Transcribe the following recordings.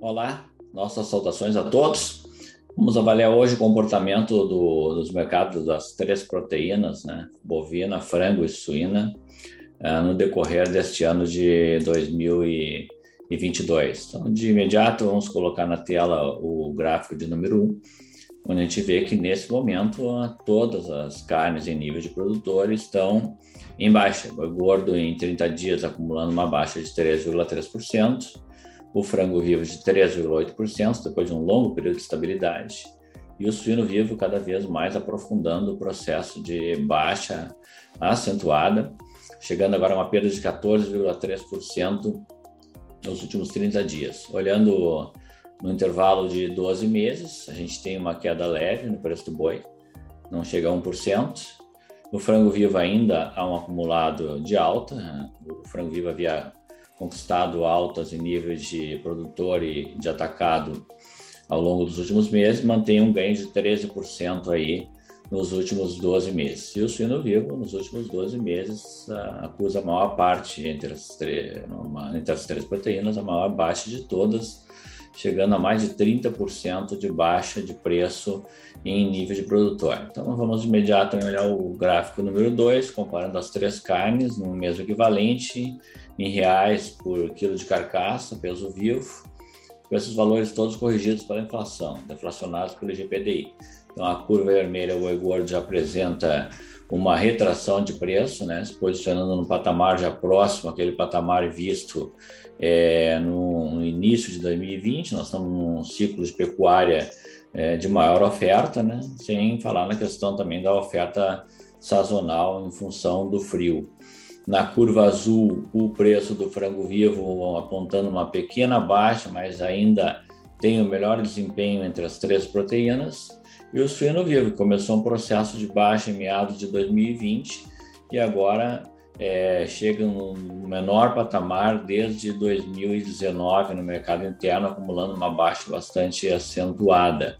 Olá, nossas saudações a todos. Vamos avaliar hoje o comportamento do, dos mercados das três proteínas, né? bovina, frango e suína, uh, no decorrer deste ano de 2022. Então, de imediato, vamos colocar na tela o gráfico de número 1, onde a gente vê que nesse momento todas as carnes em nível de produtor estão em baixa. O gordo em 30 dias acumulando uma baixa de 3,3%, o frango vivo de 3,8% depois de um longo período de estabilidade, e o suíno vivo cada vez mais aprofundando o processo de baixa acentuada, chegando agora a uma perda de 14,3% nos últimos 30 dias. Olhando no intervalo de 12 meses, a gente tem uma queda leve no preço do boi, não chega a 1%. No frango vivo ainda há um acumulado de alta, o frango vivo havia conquistado altas em níveis de produtor e de atacado ao longo dos últimos meses, mantém um ganho de 13% aí nos últimos 12 meses. E o suíno vivo, nos últimos 12 meses, acusa a maior parte entre as, entre as três proteínas, a maior baixa de todas, chegando a mais de 30% de baixa de preço em nível de produtor. Então vamos de imediato olhar o gráfico número 2, comparando as três carnes no mesmo equivalente em reais por quilo de carcaça, peso vivo, com esses valores todos corrigidos pela inflação, deflacionados pelo IGPDI. Então a curva vermelha, o Egord já apresenta uma retração de preço, né, se posicionando no patamar já próximo àquele patamar visto é, no, no, início de 2020. Nós estamos num ciclo de pecuária é, de maior oferta, né, sem falar na questão também da oferta sazonal em função do frio. Na curva azul, o preço do frango vivo apontando uma pequena baixa, mas ainda tem o melhor desempenho entre as três proteínas. E o suíno vivo começou um processo de baixa em meados de 2020 e agora é, chega no menor patamar desde 2019 no mercado interno, acumulando uma baixa bastante acentuada.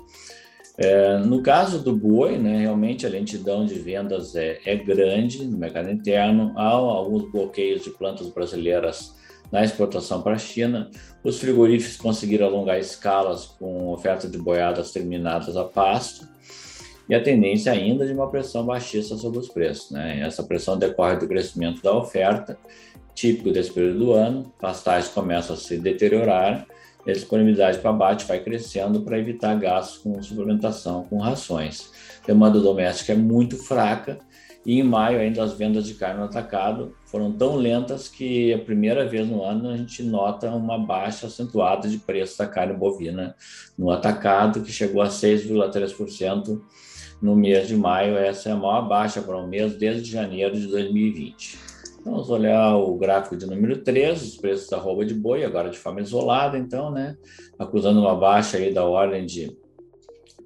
É, no caso do boi, né, realmente a lentidão de vendas é, é, grande no mercado interno, há alguns bloqueios de plantas brasileiras na exportação para a China. Os frigoríficos conseguiram alongar escalas com oferta de boiadas terminadas a pasto e a tendência ainda de uma pressão baixista sobre os preços. Né? Essa pressão decorre do crescimento da oferta, típico desse período do ano, pastais começam a se deteriorar a disponibilidade para abate vai crescendo para evitar gastos com suplementação, com rações. A demanda doméstica é muito fraca e em maio ainda as vendas de carne no atacado foram tão lentas que a primeira vez no ano a gente nota uma baixa acentuada de preço da carne bovina no atacado, que chegou a 6,3% no mês de maio. Essa é a maior baixa para um mês desde janeiro de 2020. Vamos olhar o gráfico de número 3, os preços da roupa de boi, agora de forma isolada, então, né? Acusando uma baixa aí da ordem de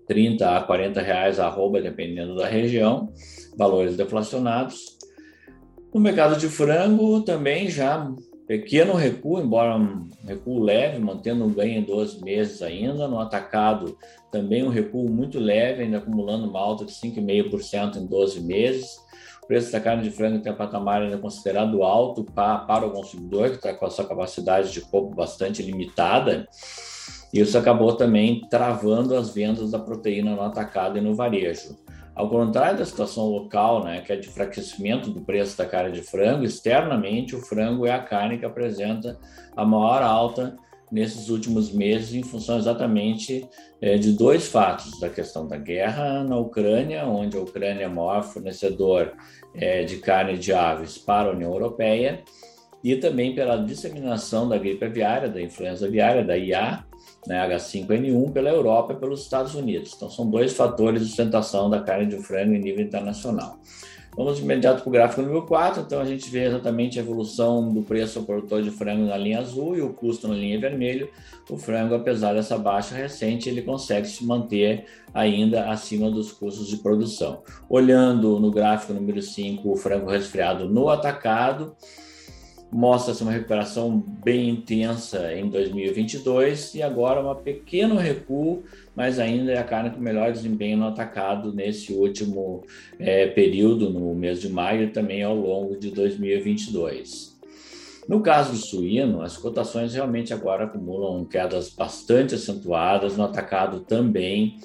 30 a 40 reais a arroba, dependendo da região, valores deflacionados. No mercado de frango também já pequeno recuo, embora um recuo leve, mantendo um ganho em 12 meses ainda. No atacado também um recuo muito leve, ainda acumulando uma alta de 5,5% em 12 meses. Preço da carne de frango tem um patamar ainda considerado alto para, para o consumidor, que está com a sua capacidade de compra bastante limitada. Isso acabou também travando as vendas da proteína no atacado e no varejo. Ao contrário da situação local, né, que é de enfraquecimento do preço da carne de frango, externamente o frango é a carne que apresenta a maior alta nesses últimos meses em função exatamente é, de dois fatos: da questão da guerra na Ucrânia, onde a Ucrânia é o maior fornecedor é, de carne de aves para a União Europeia, e também pela disseminação da gripe aviária, da influenza aviária, da IA, né, H5N1, pela Europa e pelos Estados Unidos. Então, são dois fatores de sustentação da carne de frango em nível internacional. Vamos de imediato para o gráfico número 4. Então, a gente vê exatamente a evolução do preço ao produtor de frango na linha azul e o custo na linha vermelha. O frango, apesar dessa baixa recente, ele consegue se manter ainda acima dos custos de produção. Olhando no gráfico número 5, o frango resfriado no atacado, mostra-se uma recuperação bem intensa em 2022 e agora um pequeno recuo, mas ainda é a carne com melhor desempenho no atacado nesse último é, período, no mês de maio e também ao longo de 2022. No caso do suíno, as cotações realmente agora acumulam quedas bastante acentuadas, no atacado também.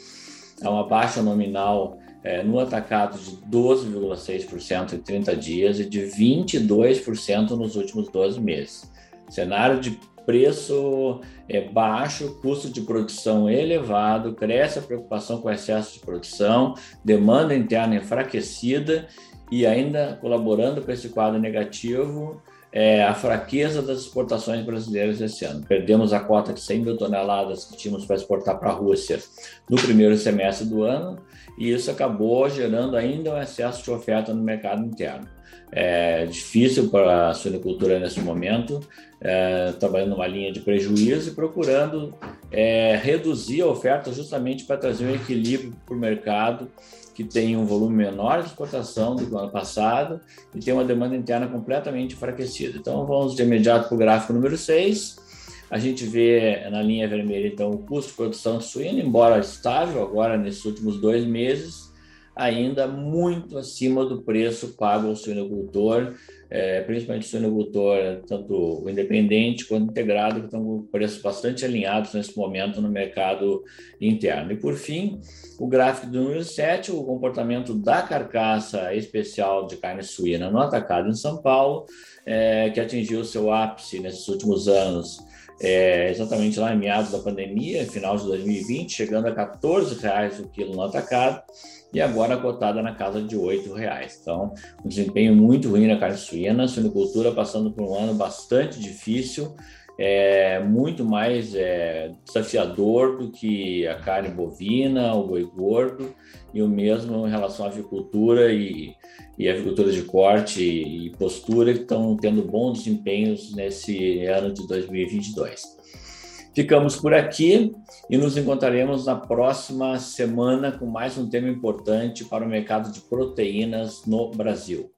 Há uma baixa nominal é, no atacado de 12,6% em 30 dias e de 22% nos últimos 12 meses. Cenário de preço é baixo, custo de produção elevado, cresce a preocupação com excesso de produção, demanda interna enfraquecida e ainda colaborando com esse quadro negativo, é, a fraqueza das exportações brasileiras esse ano. Perdemos a cota de 100 mil toneladas que tínhamos para exportar para a Rússia no primeiro semestre do ano, e isso acabou gerando ainda um excesso de oferta no mercado interno. É difícil para a suinicultura nesse momento, é, trabalhando numa linha de prejuízo e procurando é, reduzir a oferta justamente para trazer um equilíbrio para o mercado que tem um volume menor de exportação do que o ano passado e tem uma demanda interna completamente enfraquecida. Então, vamos de imediato para o gráfico número 6. A gente vê na linha vermelha, então, o custo de produção de embora estável agora nesses últimos dois meses, ainda muito acima do preço pago ao suinocultor, é, principalmente o suinocultor, tanto o independente quanto o integrado, que estão com preços bastante alinhados nesse momento no mercado interno. E por fim, o gráfico do número 7, o comportamento da carcaça especial de carne suína no atacado em São Paulo, é, que atingiu seu ápice nesses últimos anos é, exatamente lá em meados da pandemia, final de 2020, chegando a R$ 14,00 o quilo no atacado e agora cotada na casa de R$ reais. Então, um desempenho muito ruim na carne suína, a suinocultura passando por um ano bastante difícil, é muito mais é, desafiador do que a carne bovina, o boi gordo, e o mesmo em relação à avicultura e, e avicultura de corte e postura, que estão tendo bons desempenhos nesse ano de 2022. Ficamos por aqui e nos encontraremos na próxima semana com mais um tema importante para o mercado de proteínas no Brasil.